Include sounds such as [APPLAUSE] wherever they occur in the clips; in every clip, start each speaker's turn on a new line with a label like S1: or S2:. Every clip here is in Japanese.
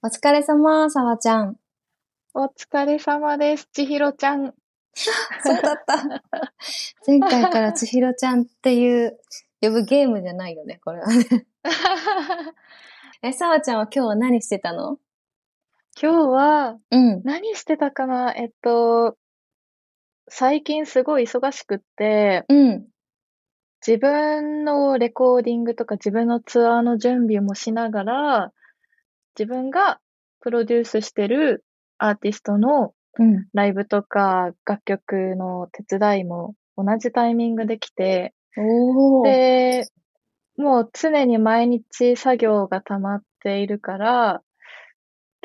S1: お疲れ様、さわちゃん。
S2: お疲れ様です、ちひろちゃん。[LAUGHS]
S1: そうだった。前回からちひろちゃんっていう呼ぶゲームじゃないよね、これはね。[LAUGHS] え、さわちゃんは今日は何してたの？
S2: 今日は、
S1: うん。
S2: 何してたかな？えっと、最近すごい忙しくって、
S1: うん。
S2: 自分のレコーディングとか自分のツアーの準備もしながら、自分がプロデュースしてるアーティストの
S1: うん。
S2: ライブとか楽曲の手伝いも同じタイミングできて。で、もう常に毎日作業が溜まっているから、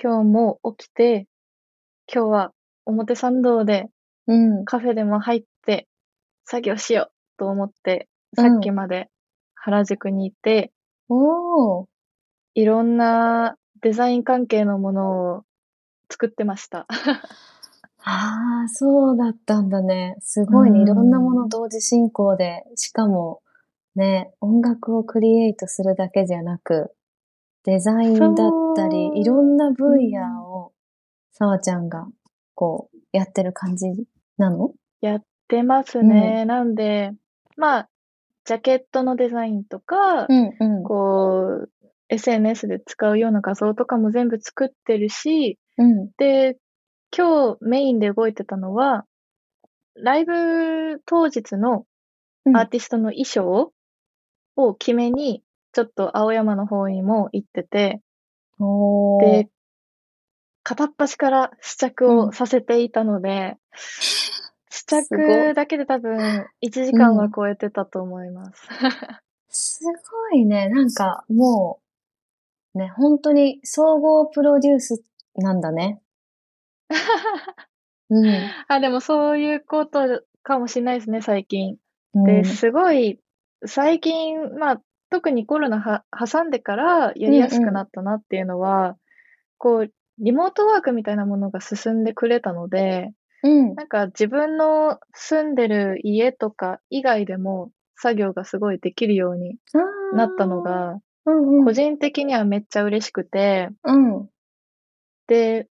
S2: 今日も起きて、今日は表参道で
S1: うん。
S2: カフェでも入って作業しようと思って、
S1: うん
S2: さっきまで原宿にいて、
S1: おー。
S2: いろんなデザイン関係のものを作ってました。
S1: ああ、そうだったんだね。すごいね。
S2: うん
S1: いろんなもの同時進行で、しかも、ね、音楽をクリエイトするだけじゃなく、デザインだったりいろんな分野を、さわちゃんが、こう、やってる感じなの？
S2: やってますね。なんで、まあ、ジャケットのデザインとか、
S1: ん、うん。
S2: こう、SNS で使うような画像とかも全部作ってるし、
S1: うん。
S2: で、今日メインで動いてたのは、ライブ当日の
S1: うん
S2: アーティストの衣装を決めに、ちょっと青山の方にも行ってて、
S1: おー。
S2: で、片っ端から試着をさせていたので、試
S1: すごい
S2: 着だけで多分1時間は超えてたと思います。[LAUGHS]
S1: すごいね。なんか、もう、ね、本当に総合プロデュースなんだね。うん。[LAUGHS]
S2: あ、でもそういうことかもしれないですね、最近。
S1: うん
S2: で、すごい、最近、まあ、特にコロナは挟んでからやりやすくなったなっていうのは、こう、リモートワークみたいなものが進んでくれたので、
S1: うん。
S2: なんか自分の住んでる家とか以外でも作業がすごいできるようになったのが、
S1: うんうん。
S2: 個人的にはめっちゃ嬉しくて、
S1: うん。
S2: で、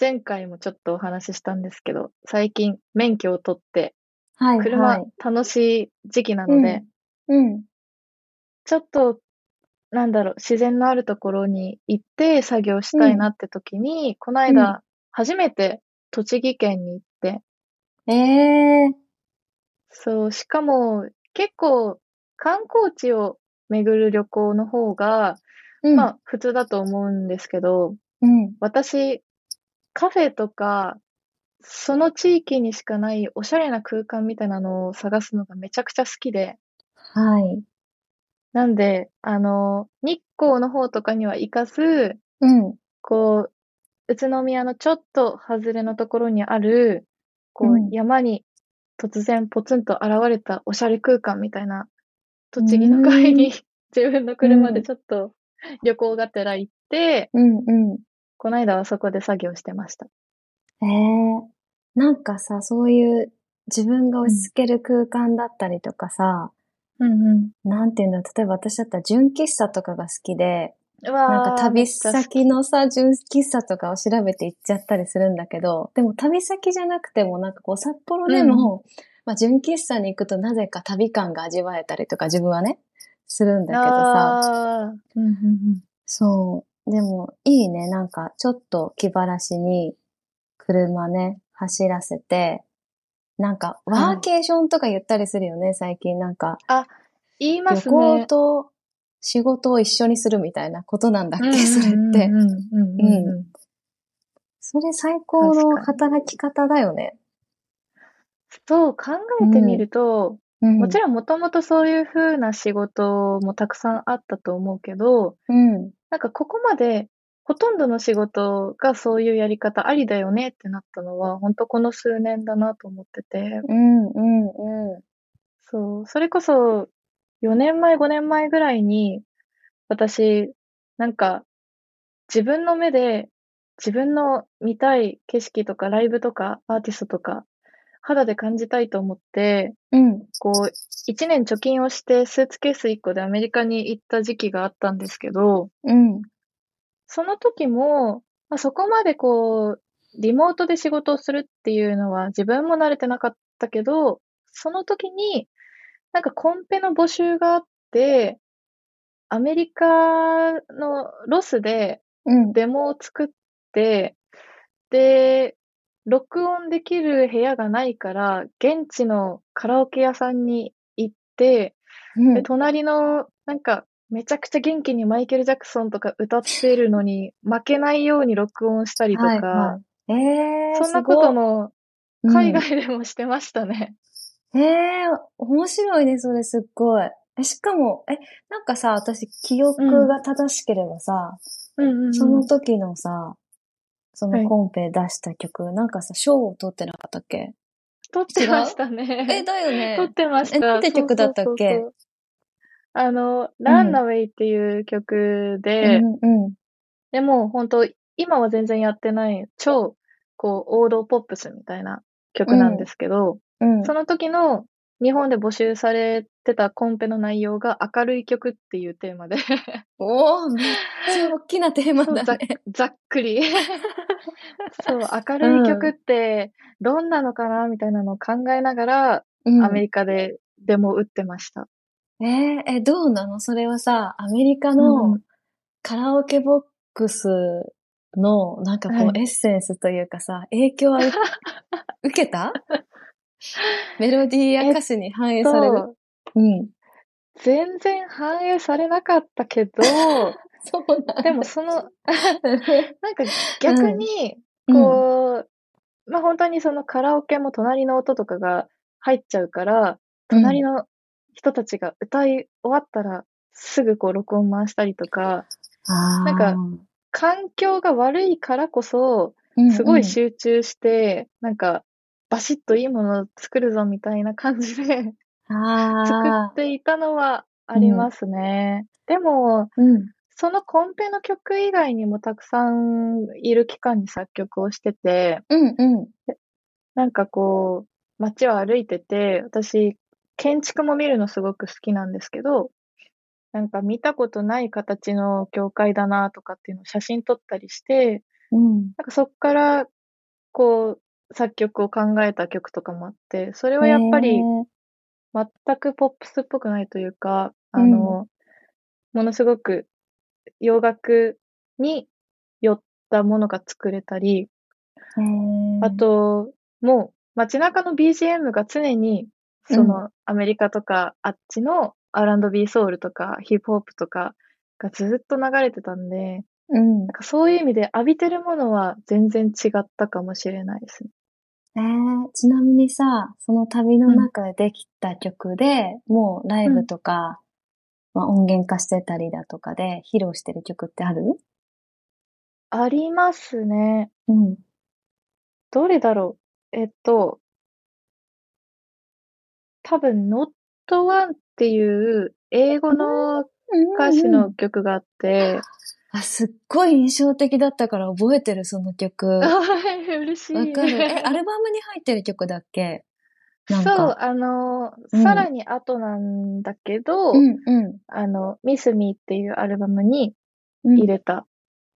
S2: 前回もちょっとお話ししたんですけど、最近免許を取って、
S1: はい、は
S2: 車
S1: い。
S2: 楽しい時期なので、
S1: うん。
S2: ちょっと、なんだろう、自然のあるところに行って作業したいなって時に、この間、初めて栃木県に行って、
S1: ええー。
S2: そう、しかも、結構、観光地を巡る旅行の方が、
S1: うん。
S2: まあ、普通だと思うんですけど、
S1: うん。
S2: 私、カフェとか、その地域にしかないおしゃれな空間みたいなのを探すのがめちゃくちゃ好きで、
S1: はい。
S2: なんで、あの、日光の方とかには行かず、
S1: うん。
S2: こう、宇都宮のちょっと外れのところにある、こう、
S1: うん
S2: 山に突然ポツンと現れたおしゃれ空間みたいな、栃木の会に自分の車でちょっと旅行がてら行って、
S1: うん。うん。
S2: この間はそこで作業してました。
S1: ええなんかさ、そういう自分が落ち着ける空間だったりとかさ、
S2: うんうん。
S1: なんていうんだろう、例えば私だったら純喫茶とかが好きで、なんか旅先のさ、純喫茶とかを調べて行っちゃったりするんだけど、でも旅先じゃなくてもなんかこう札幌でも、まあ純喫茶に行くとなぜか旅感が味わえたりとか自分はね、するんだけどさ、
S2: あーうんうんうん。
S1: そう。でもいいね、なんかちょっと気晴らしに車ね、走らせて、なんかワーケーションとか言ったりするよね、最近なんか。
S2: 言います
S1: 旅行
S2: ね。
S1: と仕事を一緒にするみたいなことなんだっけ、
S2: うん
S1: それって。
S2: うんうんうんうんうん
S1: それ最高の働き方だよね。
S2: そう考えてみると、
S1: うん。
S2: もちろんもともとそういう風な仕事もたくさんあったと思うけど、
S1: うん。
S2: なんかここまでほとんどの仕事がそういうやり方ありだよねってなったのは、本当この数年だなと思ってて、
S1: うん、うん、う
S2: そう、それこそ4年前、5年前ぐらいに、私、なんか自分の目で自分の見たい景色とかライブとかアーティストとか肌で感じたいと思って、
S1: ん。うん。
S2: こう、一年貯金をしてスーツケース1個でアメリカに行った時期があったんですけど、
S1: うん。
S2: その時も、まあ、そこまでこう、リモートで仕事をするっていうのは自分も慣れてなかったけど、その時に、なんかコンペの募集があって、アメリカのロスでデモを作って、うん、で、録音できる部屋がないから、現地のカラオケ屋さんに行って、うん、で隣の、なんか、めちゃくちゃ元気にマイケル・ジャクソンとか歌ってるのに、負けないように録音したりとか、はいはい、えー、そんなことも海外でもしてましたね。
S1: うん、えー、面白いね、それすっごい。え、しかも、え、なんかさ、私、記憶が正しければさ、うん、その時のさ、そのコンペ出した曲、はい、なんかさ、賞を取ってなかったっけ？
S2: 取ってましたね。
S1: え、だよね。
S2: 取ってました。え、
S1: なんて曲だったっけ？そうそうそう
S2: あの、ランナウェイっていう曲で、うんうん、でも本当今は全然やってない、超、こう、王道ポップスみたいな曲なんですけど、うん。うん、その時の日本で募集されてたコンペの内容が明るい曲っていうテーマで。
S1: おー、めっちゃ大きなテーマだね。
S2: ざざっくり。そう、明るい曲ってどんなのかなみたいなのを考えながら、うん、アメリカでデモ打ってました。
S1: えー、え、どうなの？それはさ、アメリカのカラオケボックスの、なんかこう、エッセンスというかさ、影響は受けた？[LAUGHS] メロディーや歌詞に反映される。
S2: うん。全然反映されなかったけど、[LAUGHS]
S1: そうなん
S2: でもその、[LAUGHS] なんか逆に、こう、うん、まあ本当にそのカラオケも隣の音とかが入っちゃうから、隣の人たちが歌い終わったらすぐこう録音回したりとか、なんか環境が悪いからこそ、すごい集中して、うんうん、なんかバシッといいものを作るぞみたいな感じで作っていたのはありますね。うん、でも、うん、そのコンペの曲以外にもたくさんいる期間に作曲をしてて、うんうん、なんかこう、街を歩いてて、私、建築も見るのすごく好きなんですけど、なんか見たことない形の教会だなとかっていうのを写真撮ったりして、うん、なんかそっから、こう、作曲を考えた曲とかもあって、それはやっぱり全くポップスっぽくないというか、あの、うん、ものすごく洋楽に寄ったものが作れたり、あと、もう街中の BGM が常に、そのアメリカとかあっちの R&B ソウルとかヒップホップとかがずっと流れてたんで、うん、なんかそういう意味で浴びてるものは全然違ったかもしれないですね。
S1: えー、ちなみにさ、その旅の中でできた曲で、うん、もうライブとか、うん、まあ、音源化してたりだとかで披露してる曲ってある？
S2: ありますね。うん。どれだろう？えっと、多分、Not One っていう英語の歌詞の曲があって、
S1: あ、すっごい印象的だったから覚えてる、その曲。[LAUGHS]
S2: はい、嬉しい。
S1: わかる。え、[LAUGHS] アルバムに入ってる曲だっけ？
S2: そう、あの、うん、さらに後なんだけど、うんうん、あの、ミスミーっていうアルバムに入れた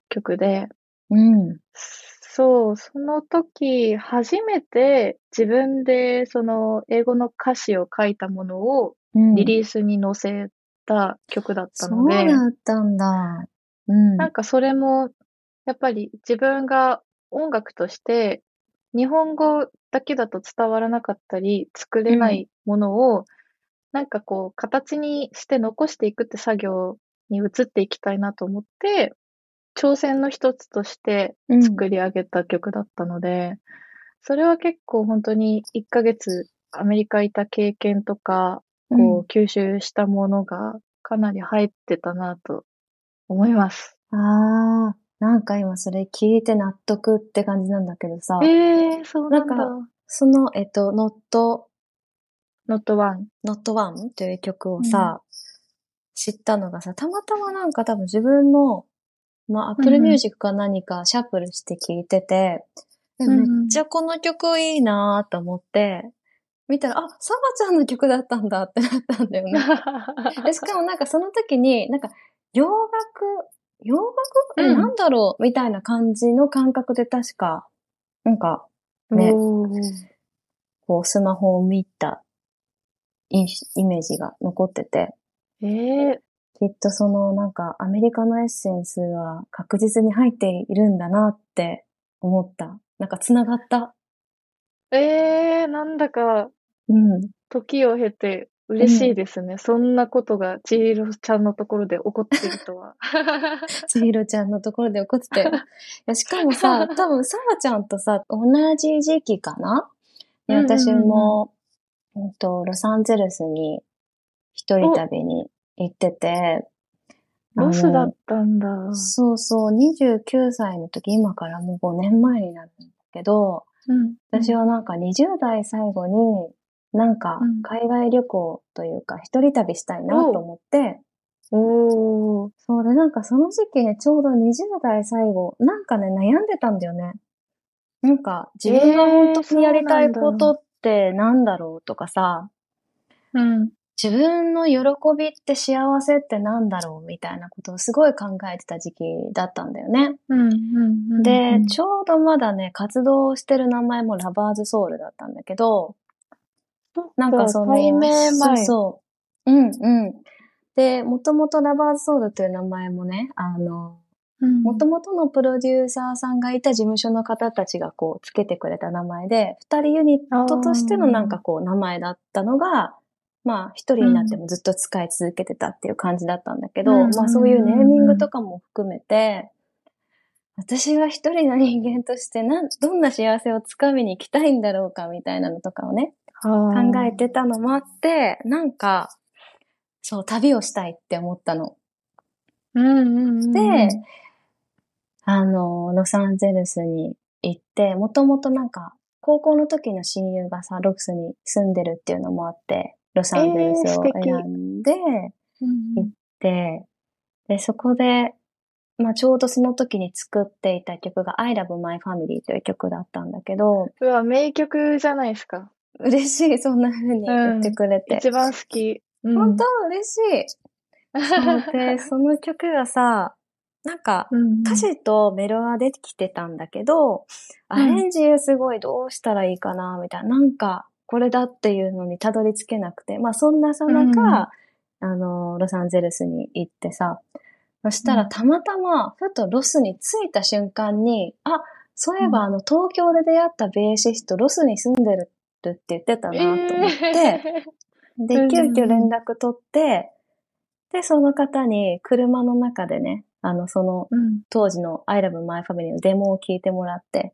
S2: 曲で、うん、そう、その時、初めて自分でその英語の歌詞を書いたものをリリースに載せた曲だったので、
S1: そうだったんだ。
S2: うん。なんかそれも、やっぱり自分が音楽として日本語だけだと伝わらなかったり、作れないものを、なんかこう、形にして残していくって作業に移っていきたいなと思って、挑戦の一つとして作り上げた曲だったので、うん、それは結構本当に1ヶ月アメリカいた経験とか、こう、吸収したものがかなり入ってたなと思います。
S1: ああ、なんか今それ聞いて納得って感じなんだけどさ。
S2: ええー、そうなんだ。
S1: なんか、その、えっと、not,
S2: not one,
S1: not one という曲をさ、うん、知ったのがさ、たまたまなんか多分自分の、まあ、Apple Music か何かシャッフルして聞いてて、うん、めっちゃこの曲いいなーと思って、見たら、あ、サバちゃんの曲だったんだってなったんだよね。[LAUGHS] でしかもなんかその時に、なんか洋楽洋楽？え、
S2: うん
S1: なんだろう？みたいな感じの感覚で確か、なんか、ねこう、スマホを見たイイメージが残ってて、
S2: ええ
S1: きっとその、なんか、アメリカのエッセンスは確実に入っているんだなって思った。なんか、繋がった。
S2: ええなんだか、
S1: うん。
S2: 時を経て嬉しいですね。そんなことが千尋ちゃんのところで起こってるとは。[LAUGHS]
S1: 千尋ちゃんのところで起こってたよ。[LAUGHS] いや、しかもさ、多分、さわちゃんとさ、同じ時期かな？で
S2: うんうんうん
S1: 私も、うんと、ロサンゼルスに一人旅に行ってて、
S2: ロスだったんだ。
S1: そうそう、29歳の時、今からもう5年前になるんだけど、
S2: うん。
S1: 私はなんか20代最後に、なんか
S2: うん
S1: 海外旅行というか一人旅したいなと思って、
S2: おー。
S1: そうでなんかその時期ね、ちょうど20代最後、なんかね、悩んでたんだよね。なんか自分が本当にやりたいことってなんだろうとかさ、
S2: うん。
S1: 自分の喜びって幸せってなんだろうみたいなことをすごい考えてた時期だったんだよね。
S2: うん。うん。うん
S1: で、ちょうどまだね、活動してる名前もラバーズソウルだったんだけど、なんかその、
S2: 対面前。
S1: そうそう。うんうん。で、もともとラバーズソウルという名前もね、あの、
S2: うん。
S1: もともとのプロデューサーさんがいた事務所の方たちがこう、つけてくれた名前で、二人ユニットとしてのなんかこう、名前だったのが、まあ、一人になってもずっと使い続けてたっていう感じだったんだけど、
S2: うん
S1: まあそういうネーミングとかも含めて、私が一人の人間としてなん、どんな幸せをつかみに行きたいんだろうかみたいなのとかをね、考
S2: 考
S1: えてたのもあって、なんか、そう、旅をしたいって思ったの。
S2: うんうんうん。
S1: で、あの、ロサンゼルスに行って、もともとなんか、高校の時の親友がさ、ロスに住んでるっていうのもあって、ロサンゼルスを選んで、
S2: うん
S1: で、で、そこで、まあちょうどその時に作っていた曲が I Love My Family という曲だったんだけど、
S2: うわ、名曲じゃないですか。
S1: 嬉しい、そんな風に言ってくれて。
S2: 一番好き。うん
S1: 本当？嬉しい。[LAUGHS] で、その曲がさ、なんか、
S2: うん
S1: 歌詞とメロは出てきてたんだけど、アレンジすごいどうしたらいいかな、みたいな。なんか、これだっていうのにたどり着けなくて。まあ、そんなさなか、あの、ロサンゼルスに行ってさ、そした
S2: うん
S1: らたまたま、ふとロスに着いた瞬間に、あ、そういえば
S2: うん
S1: あの、東京で出会ったベーシスト、ロスに住んでるって言ってたなと思って、
S2: え
S1: で
S2: うんうんう、ん。
S1: 急遽連絡取って、で、その方に車の中でね、あの、その当時の I Love My Family のデモを聞いてもらって、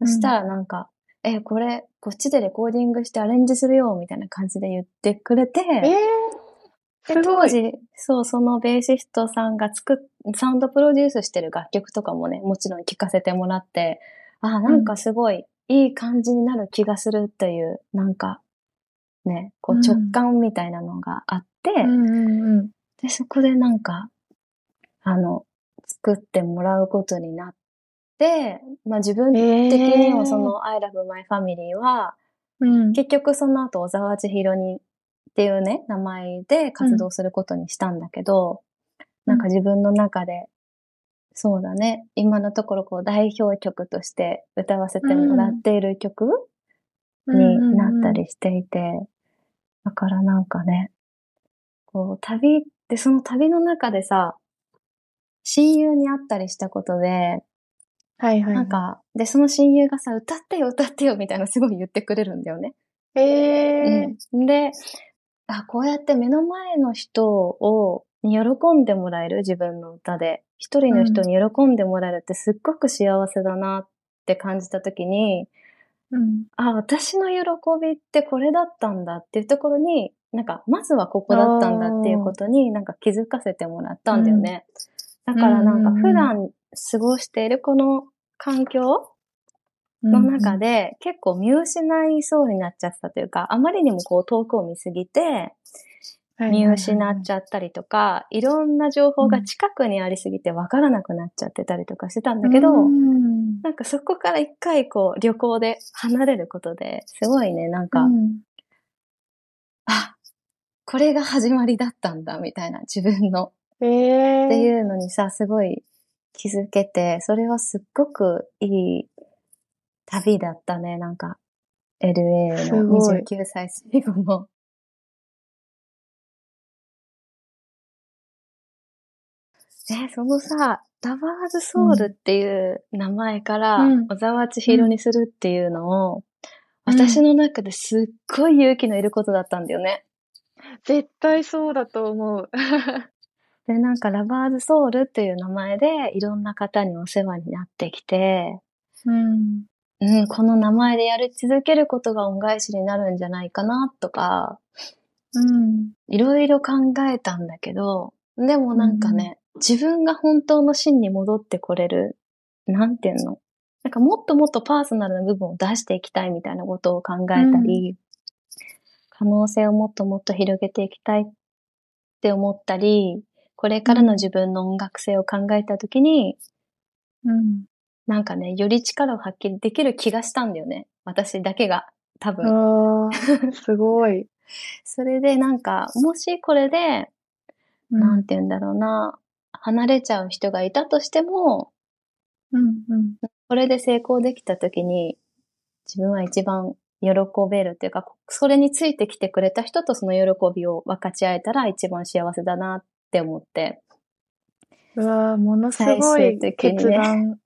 S1: そしたらなんか、え、これ、こっちでレコーディングしてアレンジするよ、みたいな感じで言ってくれて、
S2: えー、
S1: で。当時、そう、そのベーシストさんが作っ、サウンドプロデュースしてる楽曲とかもね、もちろん聴かせてもらって、あ、なんかすごいいい感じになる気がするっていう、なんか、ね、こう
S2: うん。
S1: 直感みたいなのがあって、
S2: うんうんうん。
S1: で、そこでなんか、あの、作ってもらうことになって、まあ自分的にもその I love my family は、
S2: うん、
S1: 結局その後小沢千尋にっていうね、名前で活動することにしたんだけど、
S2: うん
S1: なん。か自分の中で、そうだね、今のところこう代表曲として歌わせてもらっている曲になったりしていて、だからなんかね、こう旅ってその旅の中でさ、親友に会ったりしたことで、
S2: はいはい。
S1: なん、か、で、その親友がさ、歌ってよ歌ってよみたいなすごい言ってくれるんだよね。
S2: えー、
S1: うん、で、あ、こうやって目の前の人を、に喜んでもらえる？自分の歌で。一人の人に喜んでもらえるってすっごく幸せだなって感じたときに、
S2: うん。
S1: あ、私の喜びってこれだったんだっていうところに、なんか、まずはここだったんだっていうことになんか気づかせてもらったんだよね。だからなんか普段過ごしているこの環境の中で結構見失いそうになっちゃってたというか、あまりにもこう遠くを見すぎて、見失っちゃったりとか、いろんな情報が近くにありすぎて分からなくなっちゃってたりとかしてたんだけど、
S2: うん
S1: なんかそこから一回こう旅行で離れることで、すごいね、なんか、
S2: うん
S1: あ、これが始まりだったんだ、みたいな自分の。
S2: ええ
S1: っていうのにさ、すごい気づけて、それはすっごくいい旅だったね、なんか。LA の
S2: すごい
S1: 29歳最後の。え、そのさ、ラバーズソウルっていう名前から
S2: うん
S1: 小沢千尋にするっていうのを、
S2: うん
S1: 私の中ですっごい勇気のいることだったんだよね。
S2: 絶対そうだと思う。[LAUGHS]
S1: で、なんかラバーズソウルっていう名前でいろんな方にお世話になってきて、
S2: うん。
S1: うん、この名前でやり続けることが恩返しになるんじゃないかなとか、
S2: うん。
S1: いろいろ考えたんだけど、でもなんかね、自分が本当の真に戻ってこれる、なんていうの？なんかもっともっとパーソナルな部分を出していきたいみたいなことを考えたり、可能性をもっともっと広げていきたいって思ったり、これからの自分の音楽性を考えたときに、
S2: うん。
S1: なんかね、より力を発揮できる気がしたんだよね。私だけが、多分。
S2: すごい。[LAUGHS]
S1: それでなんか、もしこれで、なんて言うんだろうな、離れちゃう人がいたとしても、
S2: うん。うん。
S1: これで成功できた時に、自分は一番喜べるっていうか、それについてきてくれた人とその喜びを分かち合えたら一番幸せだなって思って。
S2: うわーものすごい決断。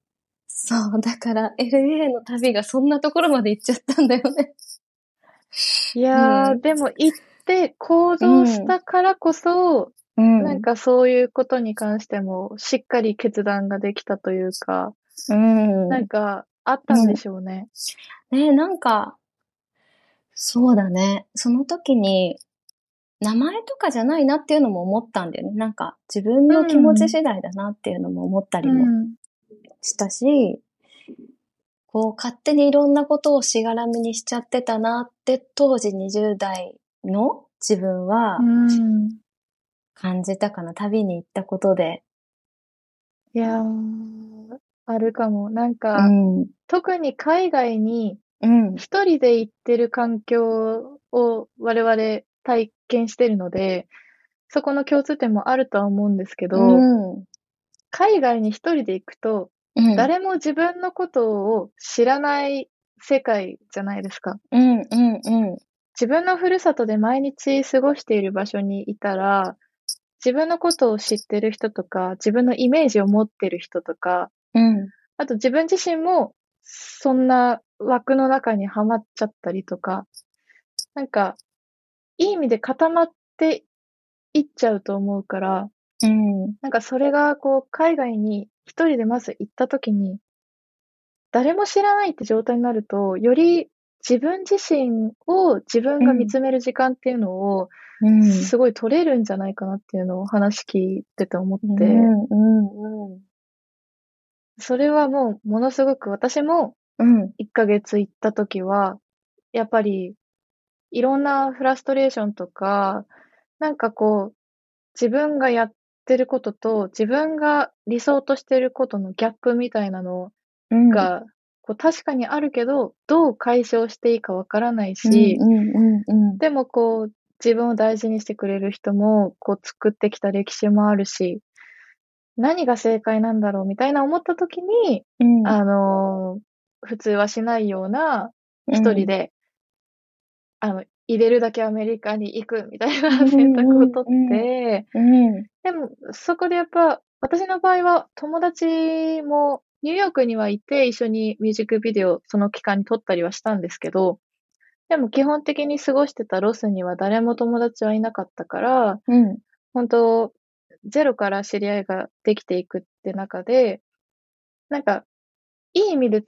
S1: そう、だから LA の旅がそんなところまで行っちゃったんだよね。
S2: いやー、
S1: うん
S2: でも行って行動したからこそ、
S1: うん。
S2: なんかそういうことに関してもしっかり決断ができたというか、
S1: うん。
S2: なんかあったんでしょうね。
S1: ねなんか、そうだね。その時に、名前とかじゃないなっていうのも思ったんだよね。なんか、自分の気持ち次第だなっていうのも思ったりも
S2: うん。
S1: したし、こう、勝手にいろんなことをしがらみにしちゃってたなって、当時20代の自分は
S2: うん。
S1: 感じたかな。旅に行ったことで。
S2: いやー、あるかも。なん
S1: う
S2: か、
S1: ん。
S2: 特に海外に
S1: うん。
S2: 一人で行ってる環境を我々体験してるので、そこの共通点もあるとは思うんですけど、
S1: うん。
S2: 海外に一人で行くと、
S1: うん。
S2: 誰も自分のことを知らない世界じゃないですか。
S1: うん、うん、うん。
S2: 自分のふるさとで毎日過ごしている場所にいたら、自分のことを知ってる人とか、自分のイメージを持ってる人とか、
S1: うん。
S2: あと自分自身もそんな枠の中にはまっちゃったりとか、なんか、いい意味で固まっていっちゃうと思うから、
S1: うん。
S2: なんかそれがこう海外に一人でまず行った時に、誰も知らないって状態になると、より自分自身を自分が見つめる時間っていうのを
S1: うん。
S2: すごい取れるんじゃないかなっていうのを話聞いてて思って。それはもうものすごく私も
S1: うん。
S2: 1ヶ月行った時は、やっぱりいろんなフラストレーションとか、なんかこう、自分がやってることと自分が理想としてることのギャップみたいなの
S1: うん、
S2: が、こう確かにあるけど、どう解消していいかわからないし、
S1: うん、うん、うん。
S2: でもこう、自分を大事にしてくれる人も、こう作ってきた歴史もあるし、何が正解なんだろうみたいな思った時に、
S1: うん、
S2: あのー普通はしないような一人で、あの、入れるだけアメリカに行くみたいな選択を取って、
S1: うん、
S2: でもそこでやっぱ、私の場合は友達もニューヨークにはいて一緒にミュージックビデオその期間に撮ったりはしたんですけど、でも基本的に過ごしてたロスには誰も友達はいなかったから、
S1: うん、
S2: 本当ゼロから知り合いができていくって中で、なんか、いい意味で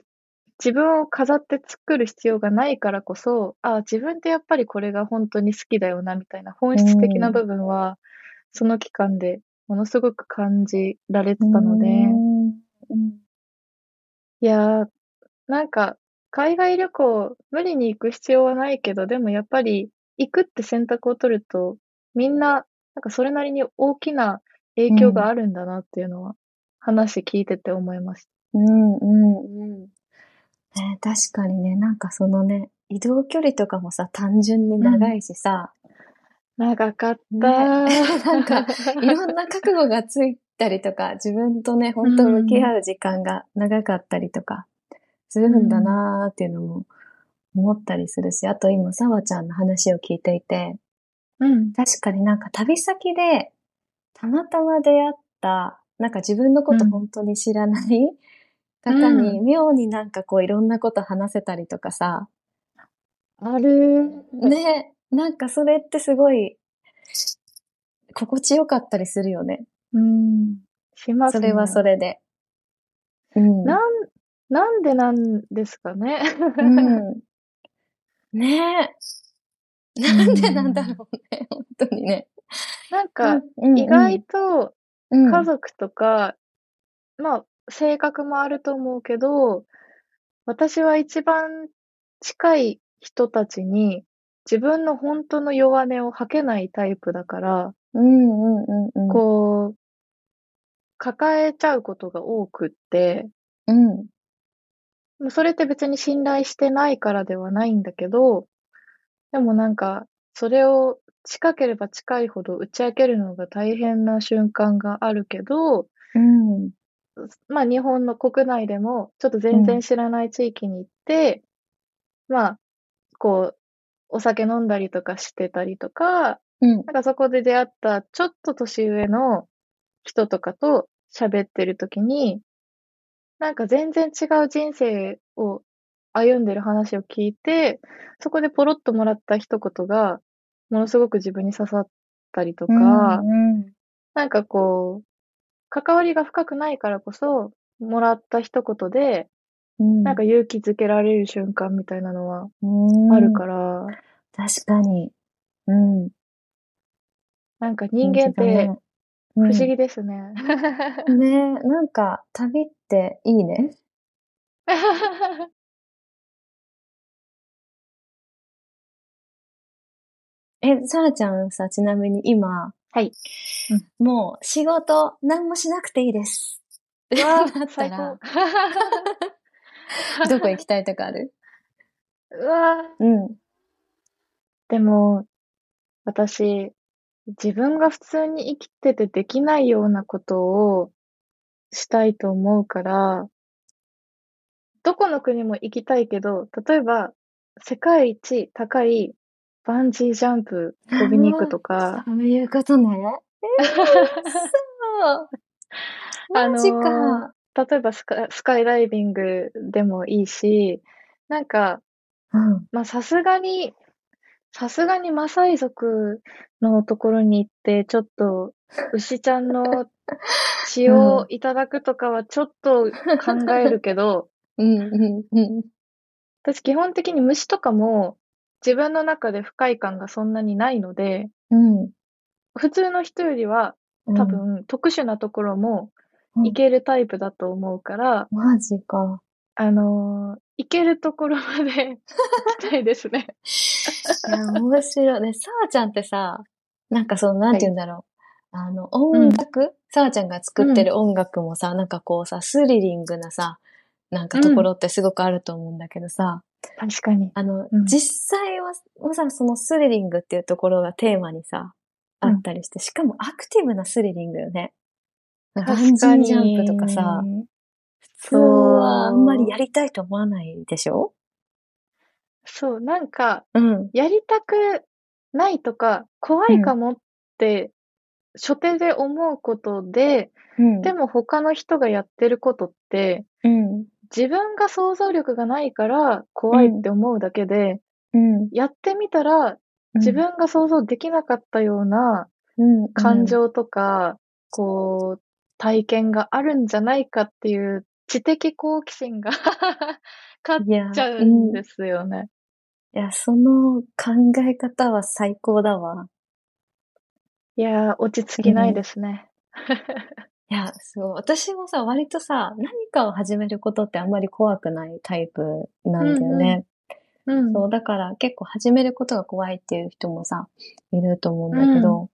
S2: 自分を飾って作る必要がないからこそ、あ自分ってやっぱりこれが本当に好きだよな、みたいな本質的な部分は、その期間でものすごく感じられてたので、
S1: うん、
S2: いやー、なんか、海外旅行、無理に行く必要はないけど、でもやっぱり、行くって選択を取ると、みんな、なんかそれなりに大きな影響があるんだなっていうのは、話聞いてて思いました。
S1: うん、うん、うん。ね、確かにね、なんかそのね、移動距離とかもさ、単純に長いしさ、
S2: 長かった。
S1: ね [LAUGHS] なんか、いろんな覚悟がついたりとか、[LAUGHS] 自分とね、本当向き合う時間が長かったりとか、するんだなーっていうのも思ったりするし、あと今、さわちゃんの話を聞いていて、
S2: うん。
S1: 確かになんか旅先で、たまたま出会った、なんか自分のこと
S2: うん
S1: 本当に知らない [LAUGHS] 方に、妙になんかこういろんなこと話せたりとかさ、
S2: ある。
S1: ね、なんかそれってすごい、心地よかったりするよね。
S2: うん。しますね。
S1: それはそれで。うん。
S2: なん、なんでなんですかね。
S1: うん。ねえ。なんでなんだろうね、本当にね。
S2: なんか、
S1: うん
S2: 意外と
S1: うん
S2: 家族とか、まあ、性格もあると思うけど、私は一番近い人たちに自分の本当の弱音を吐けないタイプだから、
S1: うんうんうんうん。
S2: こう、抱えちゃうことが多くって、
S1: うん。
S2: まあそれって別に信頼してないからではないんだけど、でもなんか、それを近ければ近いほど打ち明けるのが大変な瞬間があるけど、
S1: うん。
S2: まあ日本の国内でもちょっと全然知らない地域に行って、まあ、こう、お酒飲んだりとかしてたりとか、
S1: うん。
S2: なんかそこで出会ったちょっと年上の人とかと喋ってるときに、なんか全然違う人生を歩んでる話を聞いて、そこでポロッともらった一言が、ものすごく自分に刺さったりとか、
S1: うん。
S2: なんかこう、関わりが深くないからこそ、もらった一言で、
S1: うん。
S2: なんか勇気づけられる瞬間みたいなのは
S1: うん、
S2: あるから、
S1: 確かに。うん。
S2: なんか人間って不思議ですね。
S1: 議。ねなんか旅っていいね。[LAUGHS] え、さらちゃんさ、ちなみに今、
S2: はい。
S1: もう仕事何もしなくていいです。
S2: う [LAUGHS] わ
S1: だった
S2: 最
S1: ら
S2: 高。[LAUGHS]
S1: どこ行きたいとかある？
S2: うわ
S1: うん。
S2: でも、私、自分が普通に生きててできないようなことをしたいと思うから、どこの国も行きたいけど、例えば、世界一高いバンジージャンプ飛びに行くとか、[LAUGHS]
S1: そういうことね。えー、そう。[LAUGHS] マジか。
S2: 例えばスカスカイダイビングでもいいし、なんか、
S1: うん。
S2: まあさすがに、さすがにマサイ族のところに行って、ちょっと牛ちゃんの [LAUGHS] 血をいただくとかはちょっと考えるけど、
S1: うん、[LAUGHS] うん、うん。
S2: 私基本的に虫とかも自分の中で不快感がそんなにないので、
S1: うん。
S2: 普通の人よりは多分特殊なところも
S1: うん、
S2: 行けるタイプだと思うから、
S1: マジか。
S2: あのー行けるところまで [LAUGHS] 行きたいですね。
S1: いや、面白い。ね、さあちゃんってさ、なんかその、なんて言うんだろう。あの、音楽？さあちゃんが作ってる音楽もさ、なんかこうさ、スリリングなさ、なんかところってすごくあると思うんだけどさ、
S2: 確かに。
S1: あの、
S2: うん
S1: 実際は、もさ、そのスリリングっていうところがテーマにさ、あったりして、しかもアクティブなスリリングよね。バンジージャンプとかさ、普通はあんまりやりたいと思わないでしょ？
S2: そう、なんか、
S1: うん。
S2: やりたくないとか、怖いかもって、初手で思うことで、
S1: うん。
S2: でも他の人がやってることって、
S1: うん。
S2: 自分が想像力がないから怖いって思うだけで、
S1: うん。
S2: やってみたら自分が想像できなかったような
S1: うん、
S2: 感情とか、こう、体験があるんじゃないかっていう知的好奇心が [LAUGHS] 勝っ
S1: いや
S2: ちゃうんですよね。
S1: いや、その考え方は最高だわ。
S2: いやー、落ち着きないですね。
S1: いや、すごい。私もさ、割とさ、何かを始めることってあんまり怖くないタイプなんだよね。
S2: うん。
S1: そう、だから結構始めることが怖いっていう人もさ、いると思うんだけど、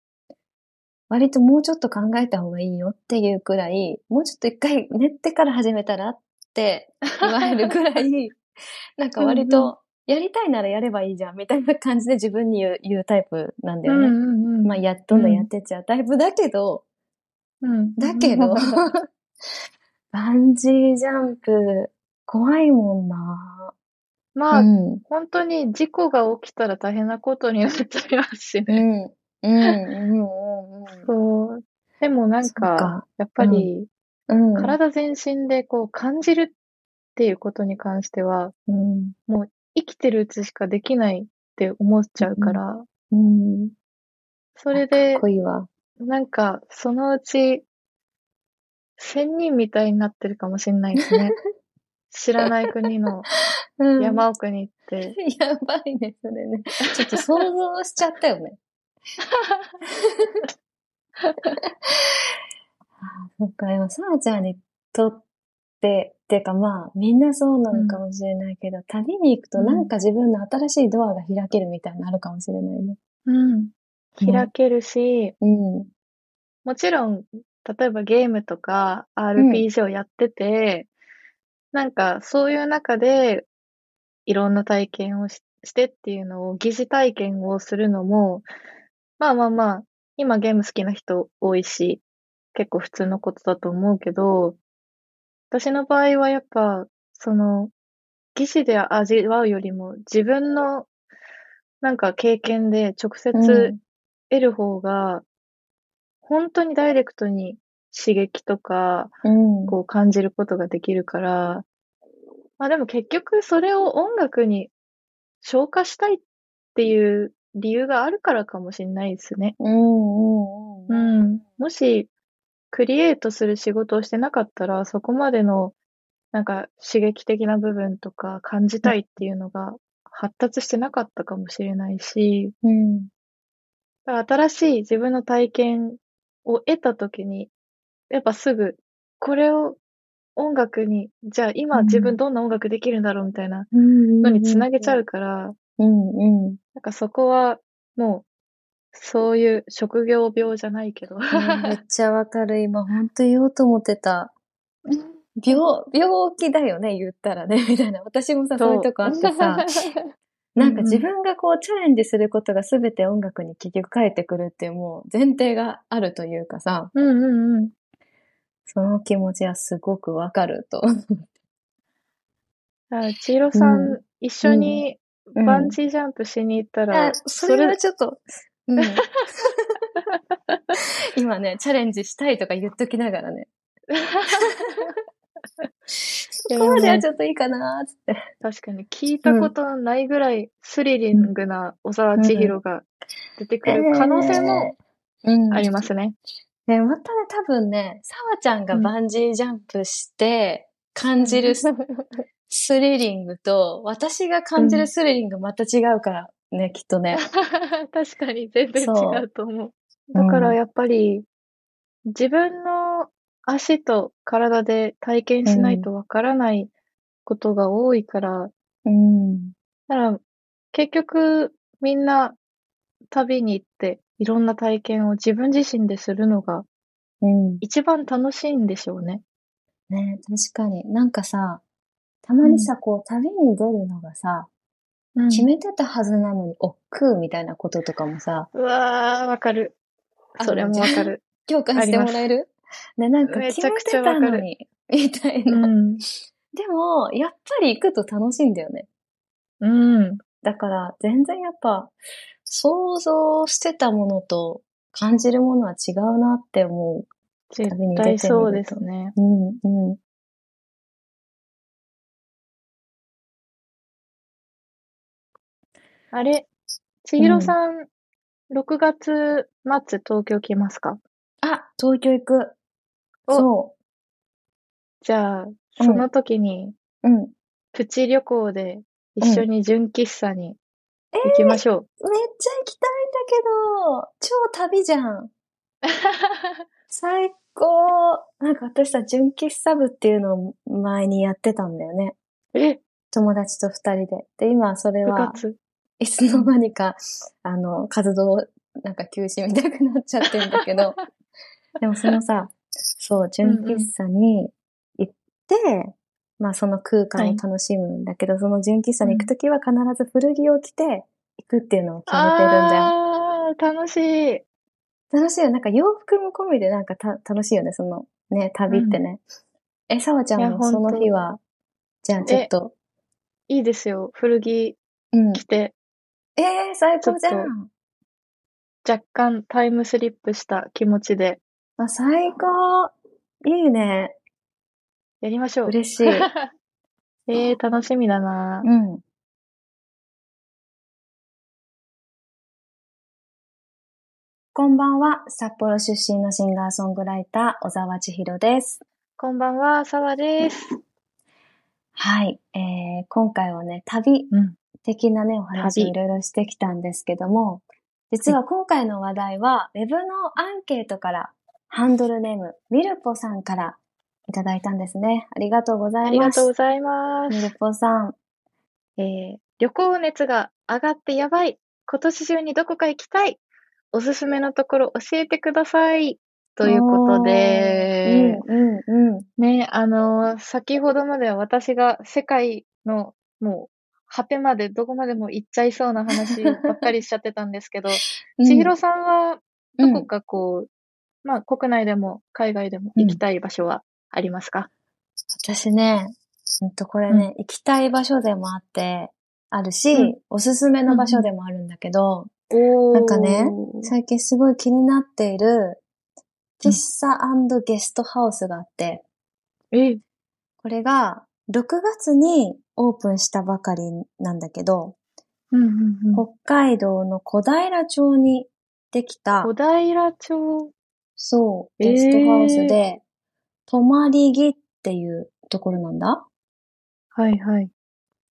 S1: 割ともうちょっと考えた方がいいよっていうくらい、もうちょっと一回練ってから始めたらって言われるくらい、[LAUGHS] なんか割とやりたいならやればいいじゃん、みたいな感じで自分に言う言うタイプなんだよね。
S2: うんうんうん。
S1: まあ、や、どんどんやってっちゃうタイプだけど、
S2: うん。
S1: だけど、[LAUGHS] バンジージャンプ、怖いもんな
S2: まあ、
S1: うん。
S2: 本当に事故が起きたら大変なことになっちゃいますし
S1: う
S2: ね。
S1: ん。うん。うん。うん。
S2: そう。でもなんか
S1: か、
S2: やっぱり、
S1: うん。
S2: 体全身でこう感じるっていうことに関しては、
S1: うん。
S2: 生きてるうちしかできないって思っちゃうから、
S1: うん。か
S2: それで。なんか、そのうち、仙人みたいになってるかもしれないですね。[LAUGHS] 知らない国の
S1: うん。
S2: 山奥に行って。[LAUGHS]
S1: やばいね、それね。ちょっと想像しちゃったよね。あ [LAUGHS] そっか、でも、さあちゃんにとって、っていうかまあ、みんなそうなのかもしれないけど、旅に行くとなんか自分の新しいドアが開けるみたいになるかもしれないね。
S2: うん。開けるし、
S1: うん。
S2: もちろん、例えばゲームとか RPG をやってて、なんかそういう中でいろんな体験をししてっていうのを、疑似体験をするのも、まあまあまあ、今ゲーム好きな人多いし、結構普通のことだと思うけど、私の場合はやっぱ、その、疑似で味わうよりも自分のなんか経験で直接
S1: うん
S2: 得る方が、本当にダイレクトに刺激とか、
S1: うん。
S2: こう感じることができるから、まあでも結局それを音楽に消化したいっていう理由があるからかもしれないですね。
S1: うん。うん。
S2: う
S1: うん。
S2: ん。もし、クリエイトする仕事をしてなかったら、そこまでの、なんか刺激的な部分とか感じたいっていうのが発達してなかったかもしれないし、
S1: うん。
S2: だから新しい自分の体験を得たときに、やっぱすぐ、これを音楽に、じゃあ今自分どんな音楽できるんだろうみたいな
S1: うん。
S2: のにつなげちゃうから、
S1: うん。うん。
S2: なんかそこはもう、そういう職業病じゃないけど。
S1: うんめっちゃわかる。今、ほんと言おうと思ってた。病、病気だよね、言ったらね、[LAUGHS] みたいな。私もさ、そういうとこあってさ、[LAUGHS] なんか自分がこうチャレンジすることが全て音楽に結局返ってくるっていうもう前提があるというかさ、
S2: うんうんうん。
S1: その気持ちはすごくわかると。
S2: あ千尋さん、一緒に
S1: うん
S2: バンジージャンプしに行ったら、
S1: あそれはちょっと、うん、[LAUGHS] 今ね、チャレンジしたいとか言っときながらね。そこまではちょっといいかなーって。
S2: 確かに聞いたことないぐらいスリリングな小沢千尋が出てくる可能性も
S1: うん
S2: ありますね。
S1: ね、またね、多分ね、さわちゃんがバンジージャンプして感じるススリリングと、私が感じるスリリングまた違うからね、きっとね。[LAUGHS]
S2: 確かに全然違うと思う。だからやっぱり、自分の足と体で体験しないとわからないことが多いから、
S1: うん。
S2: だから結局みんな旅に行っていろんな体験を自分自身でするのが
S1: うん。
S2: 一番楽しいんでしょうね。
S1: ね、確かに。なんかさ、たまにさ、こう、旅に出るのがさ、
S2: うん
S1: 決めてたはずなのに、億劫みたいなこととかもさ、
S2: うわー、わかる。それもわかる。
S1: 共感してもらえる？ね、なんか決めてたのに、みたいうな。
S2: ん。
S1: でも、やっぱり行くと楽しいんだよね。
S2: うん。
S1: だから、全然やっぱ、想像してたものと感じるものは違うなって思
S2: 絶
S1: 旅に出てみると
S2: 対そうですね。
S1: う。うん、うん。
S2: あれ、千尋さん、6月末東京来ますか？
S1: あ、東京行く。
S2: お
S1: そ
S2: じゃあ、その時に、
S1: う。うん。
S2: プチ旅行で一緒に純喫茶に行きましょう。
S1: めっちゃ行きたいんだけど、超旅じゃん。[LAUGHS] 最高。なんか私さ、純喫茶部っていうのを前にやってたんだよね。
S2: え、
S1: 友達と二人で。で、今それ
S2: 部
S1: は、
S2: 活？
S1: いつの間にか、あの、活動、なんか休止みたくなっちゃってるんだけど、[LAUGHS] でもそのさ、そう、純喫茶に行って、まあその空間を楽しむんだけど、その純喫茶に行くときは必ず古着を着て行くっていうのを決めてるんだよ。
S2: ああ、楽しい。
S1: 楽しいよ。なんか洋服も込みでなんかた楽しいよね、そのね、旅ってね。え、さわちゃんもその日は、じゃあちょっと、
S2: いいですよ。古着
S1: うん。
S2: 着て、
S1: えー、最高じゃん。
S2: 若干タイムスリップした気持ちで
S1: あ、最高。いいね。
S2: やりましょう。
S1: 嬉しい。[LAUGHS]
S2: えー、楽しみだな
S1: うん。こんばんは、札幌出身のシンガーソングライター、小沢千尋です。
S2: こんばんは、さわです。
S1: はい、えー、今回はね、旅
S2: うん。
S1: 的なね、お話を
S2: 旅
S1: いろいろしてきたんですけども、実は今回の話題は、ウェブのアンケートから、ハンドルネーム、ミルポさんからいただいたんですね。ありがとうございます。
S2: ありがとうございます。
S1: ミルポさん。
S2: えー、旅行熱が上がってやばい。今年中にどこか行きたい。おすすめのところ教えてください。ということで、
S1: うんうんうん。
S2: ね、あのー先ほどまでは私が世界のもう果てまでどこまでも行っちゃいそうな話ばっかり [LAUGHS] しちゃってたんですけど、千尋さんはどこかこう、まあ国内でも海外でも行きたい場所はありますか、
S1: 私ね、うんとこれね、行きたい場所でもあって、あるし、
S2: うん。
S1: おすすめの場所でもあるんだけど、なんかね最近すごい気になっている、喫茶ゲストハウスがあって、
S2: え、
S1: これが6月にオープンしたばかりなんだけど、
S2: うんうんうん。
S1: 北海道の小平町にできた
S2: 小、平町？
S1: そう、
S2: えー
S1: ゲストハウスで、泊まり木っていうところなんだ。
S2: はいはい。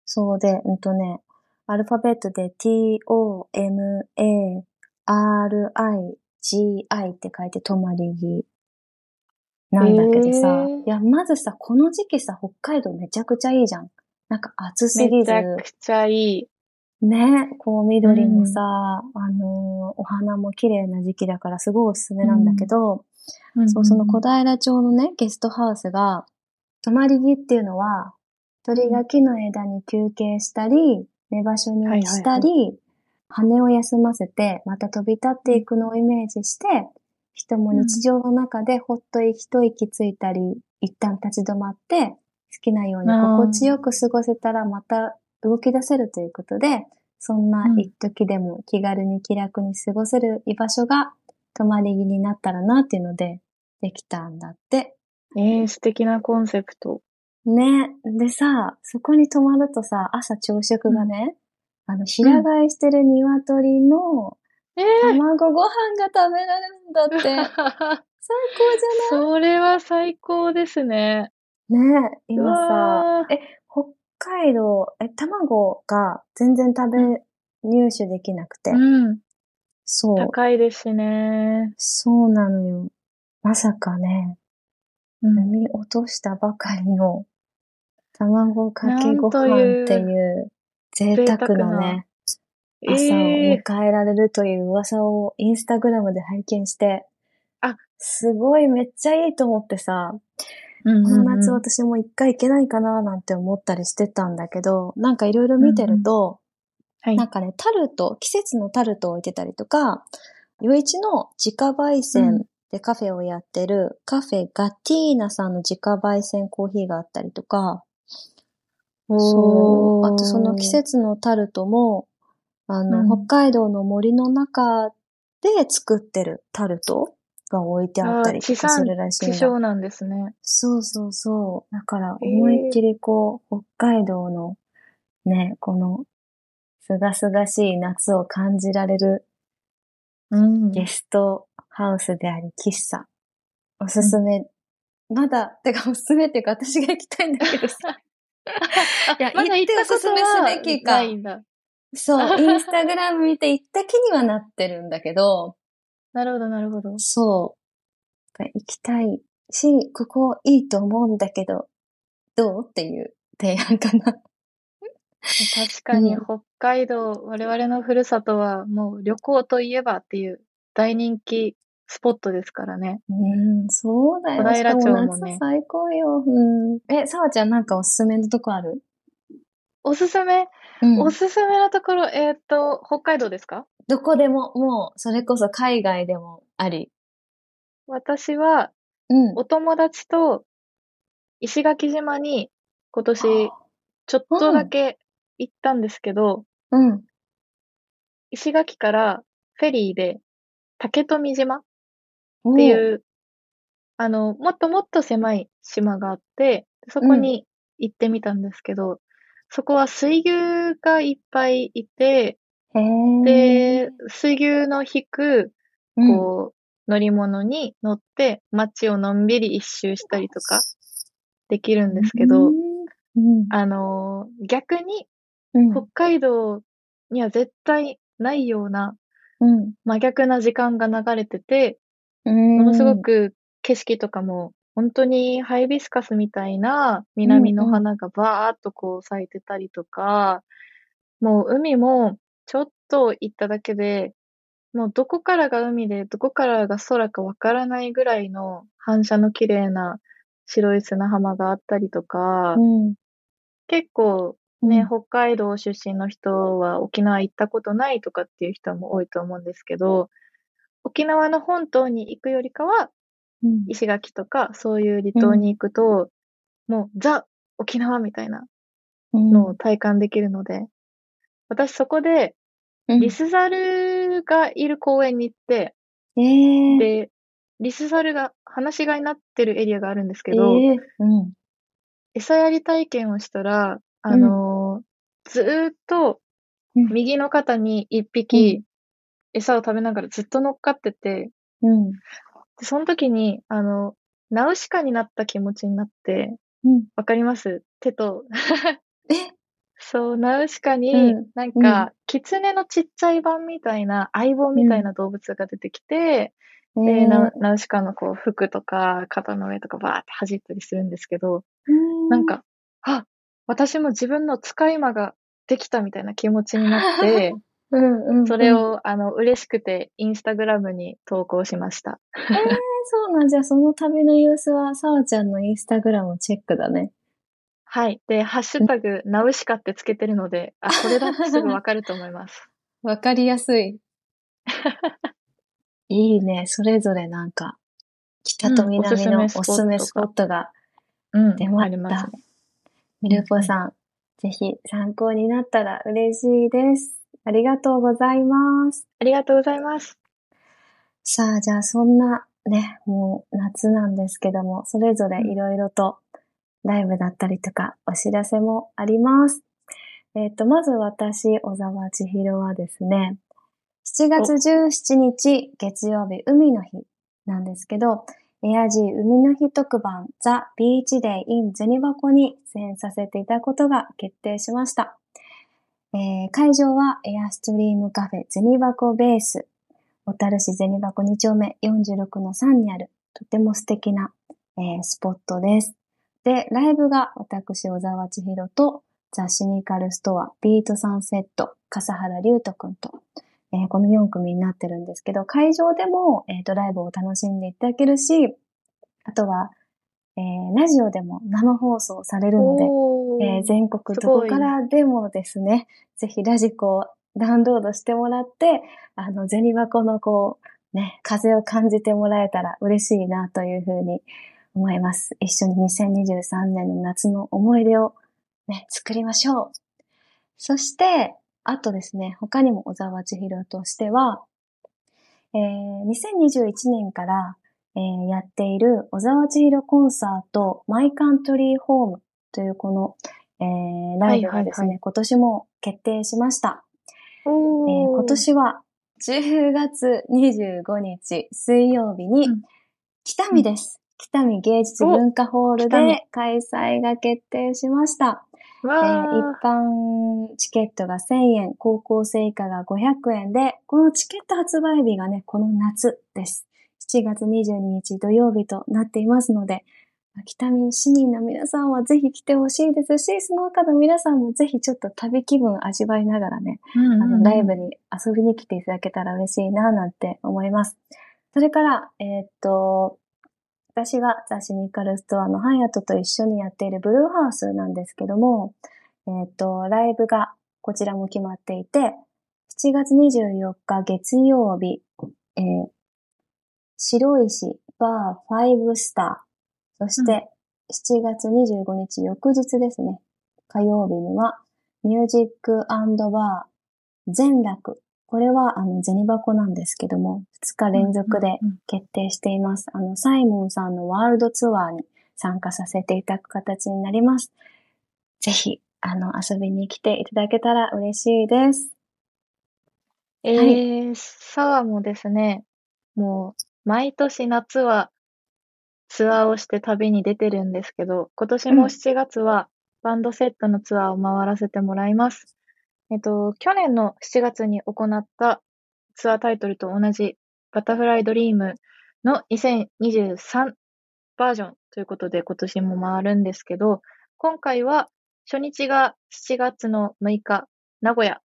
S1: そうで、うんとね、アルファベットで t-o-m-a-r-i-g-i って書いて泊まり木なんだけどさ、
S2: えー。
S1: いや、まずさ、この時期さ、北海道めちゃくちゃいいじゃん。なんか暑すぎず。
S2: めち、ゃくちゃいい。
S1: ね、こう緑もさ、あのーお花も綺麗な時期だからすごいおすすめなんだけど、そう、その小平町のね、ゲストハウスが、泊まり木っていうのは、鳥が木の枝に休憩したり、寝場所にしたり、羽を休ませて、また飛び立っていくのをイメージして、人も日常の中でほっと一息ついたり、一旦立ち止まって、好きなように心地よく過ごせたらまた動き出せるということで、そんな一時でも気軽に気楽に過ごせる居場所が泊まり木になったらなっていうので、できたんだって。
S2: えー、素敵なコンセプト。
S1: ね。でさ、そこに泊まるとさ、朝朝食がね、あの、平飼いしてる鶏の
S2: え
S1: 卵ご飯が食べられるんだって。[LAUGHS] 最
S2: ー、
S1: 高
S2: それは最高ですね。
S1: じゃないね今
S2: うわ
S1: さ、え、北海道、え、卵が全然食べ、入手できなくて。
S2: うん。
S1: そう。
S2: 高いですしね。
S1: そうなのよ。まさかね、
S2: うん。
S1: 飲み落としたばかりの卵かけご飯っていう贅沢なね、朝を
S2: え
S1: 迎えられるという噂をインスタグラムで拝見して、
S2: あ、
S1: すごいめっちゃいいと思ってさ、この夏
S2: は
S1: 私も一回行けないかななんて思ったりしてたんだけど、なんかいろいろ見てると、
S2: い。
S1: なんかね、タルト、季節のタルトを置いてたりとか、余市の自家焙煎でカフェをやってる、カフェガティーナさんの自家焙煎コーヒーがあったりとか、そう。あとその季節のタルトも、あの、
S2: うん
S1: 北海道の森の中で作ってるタルトが置いてあったりとかするらしいんだ。
S2: なんですね。
S1: そうそうそう。だから、思いっきりこう、北海道のね、この、すがすがしい夏を感じられる
S2: うん。
S1: ゲストハウスであり、喫茶。おすすめ。まだ、てかおすすめっていうか私が行きたいんだけどさ。[LAUGHS] いや [LAUGHS]
S2: まだ行った
S1: すすめす
S2: は
S1: べきか
S2: ないんだ。
S1: そう、[LAUGHS] インスタグラム見て行った気にはなってるんだけど、
S2: なるほど、なるほど。
S1: そう。行きたいし、ここいいと思うんだけど、どうっていう提案かな。
S2: 確かに
S1: うん
S2: 北海道、我々のふるさとはもう旅行といえばっていう大人気スポットですからね。
S1: うん、そうだよ。
S2: 小平町もね
S1: 最高よ。うん。え、さわちゃんなんかおすすめのとこある？
S2: おすすめ、
S1: うん
S2: おすすめのところ、えーっと、北海道ですか？
S1: どこでも、もう、それこそ海外でもあり。
S2: 私は、
S1: うん。
S2: お友達と石垣島に今年ちょっとだけ行ったんですけど、
S1: うん。
S2: 石垣からフェリーで竹富島っ
S1: って
S2: いう、あの、もっともっと狭い島があって、そこに行ってみたんですけど、そこは水牛がいっぱいいて、で、水牛の引く、
S1: うん
S2: こう、乗り物に乗って街をのんびり一周したりとかできるんですけど、
S1: うん。
S2: あのー逆に
S1: うん。
S2: 北海道には絶対ないような
S1: うん。
S2: 真逆な時間が流れてて、
S1: うん。
S2: ものすごく景色とかも本当にハイビスカスみたいな南の花がバーっとこう咲いてたりとか、もう海もちょっと行っただけで、もうどこからが海でどこからが空かわからないぐらいの反射の綺麗な白い砂浜があったりとか、
S1: うん。
S2: 結構ね、
S1: うん
S2: 北海道出身の人は沖縄行ったことないとかっていう人も多いと思うんですけど、沖縄の本島に行くよりかは、
S1: うん
S2: 石垣とかそういう離島に行くと、もうザ沖縄みたいなのを体感できるので、私そこで
S1: うん。
S2: リスザルがいる公園に行って、
S1: えー、
S2: で、リスザルが放し飼いになってるエリアがあるんですけ
S1: え
S2: ど、
S1: ー。うん。
S2: 餌やり体験をしたら、あのーずーっと
S1: うん。
S2: 右の肩に一
S1: う
S2: 匹餌を食べながらずっと乗っかってて、
S1: うん。
S2: でその時に、あの、ナウシカになった気持ちになって、
S1: うん。
S2: わかります？手と。[LAUGHS]
S1: え？
S2: そう、ナウシカに
S1: うん、
S2: なんか、キツネのちっちゃい版みたいな、相棒みたいな動物が出てきて、
S1: え
S2: で、
S1: ー
S2: ナウナウシカのこう服とか肩の上とかバーって弾いたりするんですけど、なん、か、あ、私も自分の使い魔ができたみたいな気持ちになって、[LAUGHS]
S1: うんうんうん、
S2: それを、あの、嬉しくて、インスタグラムに投稿しました。
S1: そうなんじゃ、その旅の様子は、さわちゃんのインスタグラムチェックだね。
S2: はい。で、ハッシュタグ、ナウシカってつけてるので、[LAUGHS] あ、これだってすぐわかると思います。
S1: わかりやすい。[LAUGHS] いいね。それぞれなんか、北と南の
S2: うん
S1: おすすめスポットが
S2: うん、
S1: 出ま
S2: あり
S1: した
S2: ますね。。
S1: ミルポさん、ぜひ参考になったら嬉しいです。ありがとうございます。
S2: ありがとうございます。
S1: さあ、じゃあそんなね、もう夏なんですけども、それぞれいろいろとライブだったりとかお知らせもあります。えっ、と、まず私、小沢千尋はですね、7月17日月曜日、海の日なんですけど、エアジー海の日特番 The Beach Day in ゼニバコに出演させていただくことが決定しました。えー会場はエアストリームカフェゼニバコベース小樽市銭函2丁目46の3にある、とても素敵な、えースポットです。で、ライブが私、小沢千尋と、ザ・シニカルストア、ビートサンセット、笠原龍斗くんと、えーこの4組になってるんですけど、会場でも、えっ、と、ライブを楽しんでいただけるし、あとは、えーラジオでも生放送されるので、
S2: お
S1: えー全国どこからでもですね、ぜひラジコをダウンロードしてもらって、あの、銭箱のこう、ね、風を感じてもらえたら嬉しいなというふうに思います。一緒に2023年の夏の思い出をね、作りましょう。そして、あとですね、他にも小沢千尋としては、えー2021年から、えーやっている小沢千尋コンサートマイカントリーホームというこの、えーライブがですね、
S2: はいはい
S1: 今年も決定しました。えー今年は10月25日水曜日に
S2: うん
S1: 北見です。北見芸術文化ホールで開催が決定しました。えー
S2: わ
S1: 一般チケットが1000円、高校生以下が500円で、このチケット発売日がね、この夏です。7月22日土曜日となっていますので、北見市民の皆さんはぜひ来てほしいですし、その他の皆さんもぜひちょっと旅気分味わいながらね、
S2: ーうんうんうん
S1: あの、ライブに遊びに来ていただけたら嬉しいな、なんて思います。それから、えーっと、私が雑誌ニカルストアのハイアットと一緒にやっているブルーハウスなんですけども、えーっと、ライブがこちらも決まっていて、7月24日月曜日、えー白石バー5スター、そして7月25日翌日ですね、火曜日にはミュージックバー全楽。これはあの銭箱なんですけども、2日連続で決定しています。あの、サイモンさんのワールドツアーに参加させていただく形になります。ぜひ、あの、遊びに来ていただけたら嬉しいです。
S2: えー、サワもですね、もう、毎年夏はツアーをして旅に出てるんですけど、今年も
S1: うん
S2: 7月はバンドセットのツアーを回らせてもらいます。えっと、去年の7月に行ったツアータイトルと同じバタフライドリームの2023バージョンということで今年も回るんですけど、今回は初日が7月の6日、名古屋。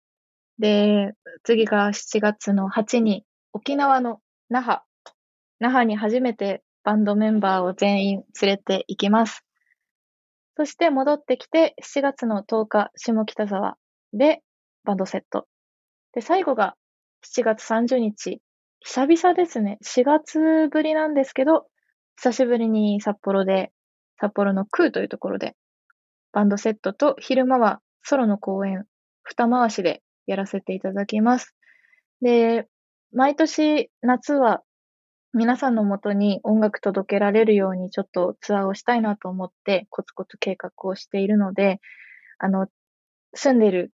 S2: で、次が7月の8に沖縄の那覇。那覇に初めてバンドメンバーを全員連れて行きます。そして戻ってきて7月の10日、下北沢でバンドセット。で、最後が7月30日。久々ですね。4月ぶりなんですけど、久しぶりに札幌で、札幌の空というところで、バンドセットと昼間はソロの公演、二回しでやらせていただきます。で、毎年夏は皆さんのもとに音楽届けられるようにちょっとツアーをしたいなと思ってコツコツ計画をしているので、あの、住んでる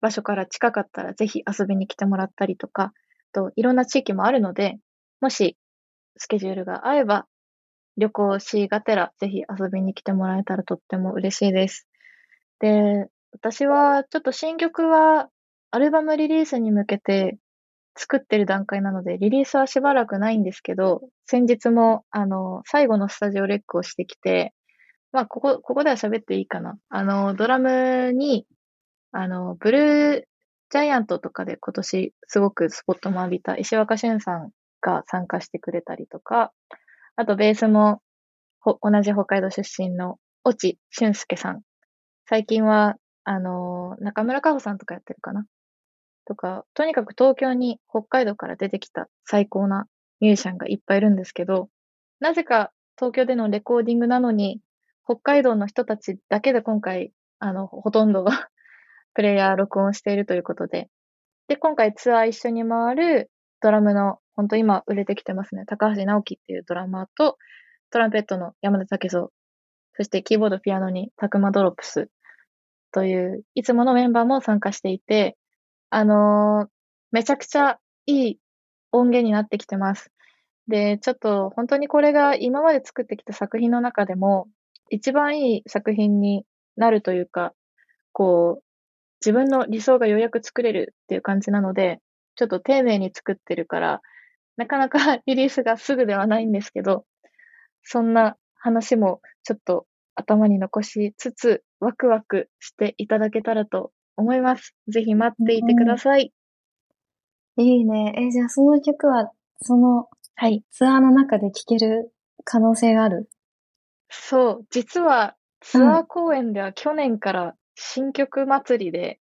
S2: 場所から近かったらぜひ遊びに来てもらったりとか、といろんな地域もあるので、もしスケジュールが合えば旅行しがてらぜひ遊びに来てもらえたらとっても嬉しいです。で、私はちょっと新曲はアルバムリリースに向けて作ってる段階なので、リリースはしばらくないんですけど、先日もあの、最後のスタジオレックをしてきて、まあ、ここ、ここでは喋っていいかな。あの、ドラムに、あの、ブルージャイアントとかで今年すごくスポットも浴びた石若俊さんが参加してくれたりとか、あとベースもほ同じ北海道出身の越智俊介さん。最近は、あの、中村佳穂さんとかやってるかなとか、とにかく東京に北海道から出てきた最高なミュージシャンがいっぱいいるんですけど、なぜか東京でのレコーディングなのに、北海道の人たちだけで今回、あの、ほとんどが [LAUGHS] プレイヤー録音しているということで。で、今回ツアー一緒に回るドラムの、本当今売れてきてますね、高橋直樹っていうドラマーと、トランペットの山田武蔵、そしてキーボード、ピアノにタクマドロップスという、いつものメンバーも参加していて、あのーめちゃくちゃいい音源になってきてます。で、ちょっと本当にこれが今まで作ってきた作品の中でも、一番いい作品になるというか、こう、自分の理想がようやく作れるっていう感じなので、ちょっと丁寧に作ってるから、なかなか [LAUGHS] リリースがすぐではないんですけど、そんな話もちょっと頭に残しつつ、ワクワクしていただけたらと思います。ぜひ待っていてください。
S1: いいね。え、じゃあその曲は、その
S2: はい。
S1: ツアーの中で聴ける可能性がある？
S2: そう、実はツアー公演では去年から新曲祭りで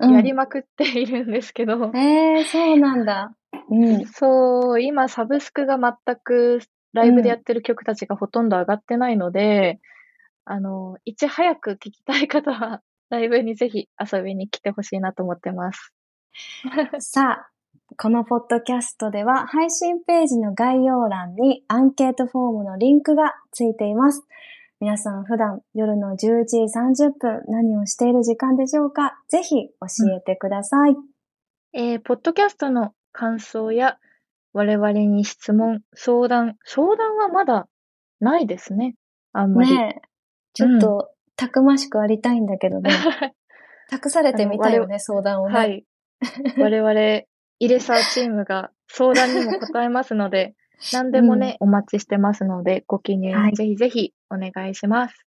S2: やりまくっているんですけど、
S1: えー、そうなんだ。うん。
S2: そう、今サブスクが全くライブでやってる曲たちがほとんど上がってないので、あの、いち早く聴きたい方は、ライブにぜひ遊びに来てほしいなと思ってます。[LAUGHS]
S1: さあ、このポッドキャストでは配信ページの概要欄にアンケートフォームのリンクがついています。皆さん普段夜の11時30分何をしている時間でしょうか？ぜひ教えてください。
S2: えー、ポッドキャストの感想や我々に質問、相談、相談はまだないですね。あんまり。
S1: ねえ。ちょっと、たくましくありたいんだけどね。[LAUGHS] 託されてみたいよね、相談をね。
S2: はい。我々、イレサーチームが相談にも答えますので、[LAUGHS] 何でもね、うん、お待ちしてますので、ご記入、
S1: はい、
S2: ぜひぜひお願いします。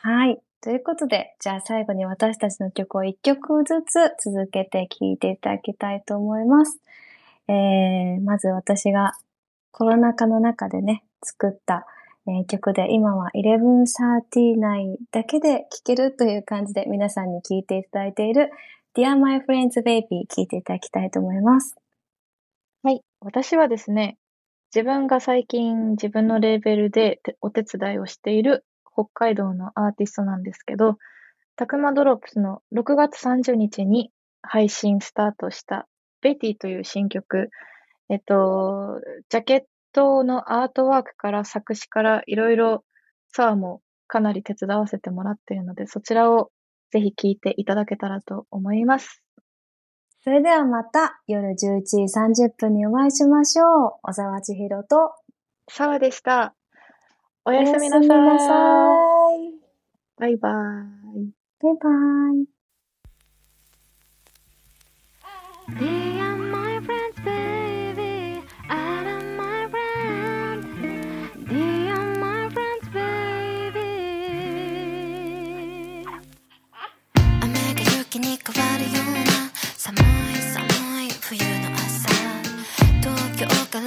S1: はい。ということで、じゃあ最後に私たちの曲を一曲ずつ続けて聴いていただきたいと思います。えー、まず私がコロナ禍の中でね、作ったえ曲で今は1139だけで聴けるという感じで皆さんに聴いていただいている Dear My Friends Baby 聴いていただきたいと思います。
S2: はい。私はですね、自分が最近自分のレーベルでお手伝いをしている北海道のアーティストなんですけど、たくまドロップスの6月30日に配信スタートしたベティという新曲、えっと、ジャケッ人のアートワークから作詞からいろいろツアーもかなり手伝わせてもらっているので、そちらをぜひ聴いていただけたらと思います。
S1: それではまた夜11時30分にお会いしましょう。小沢千尋と
S2: 沢でした。おやすみなさい。バイバイ。
S1: バイバイ。
S3: Các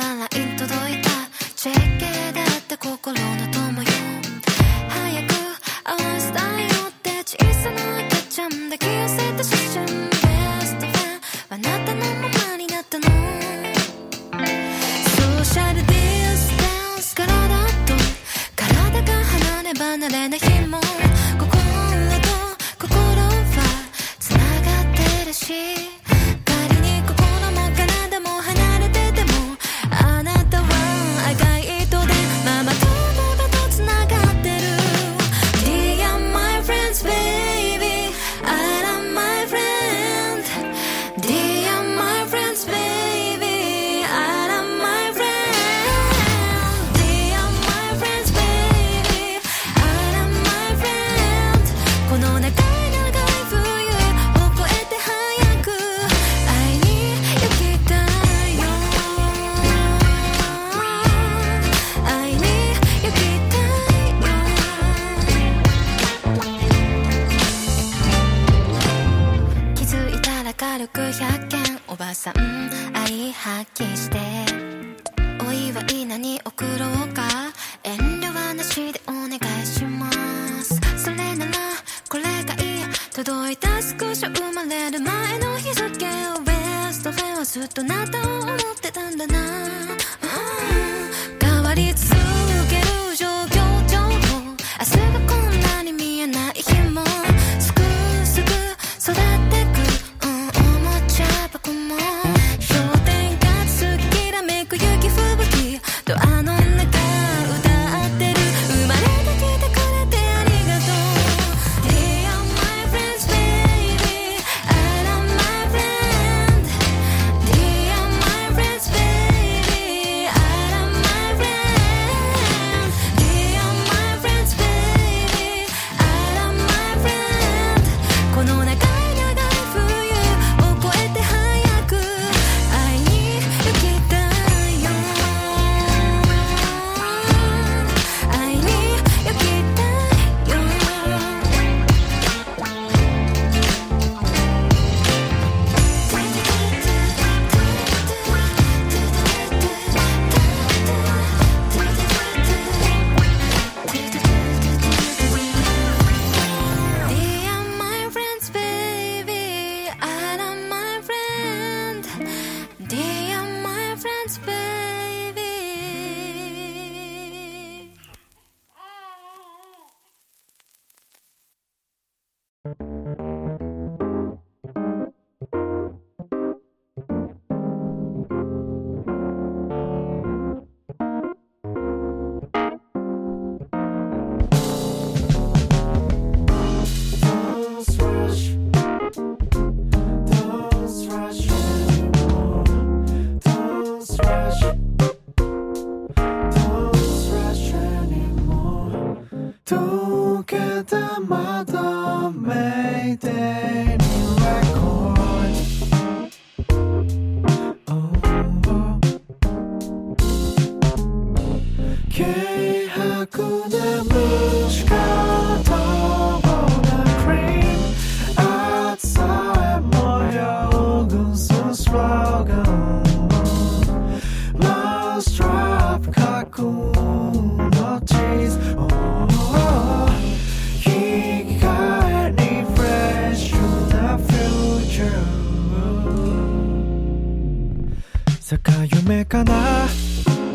S3: さか
S4: 夢かな？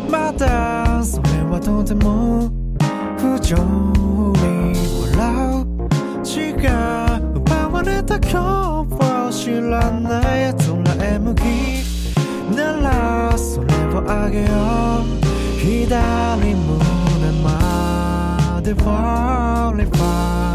S4: またそれはとても不条理笑う。血が奪われた今日を知らない奴らへ向き。ならそれをあげよう。左胸までファーリファー。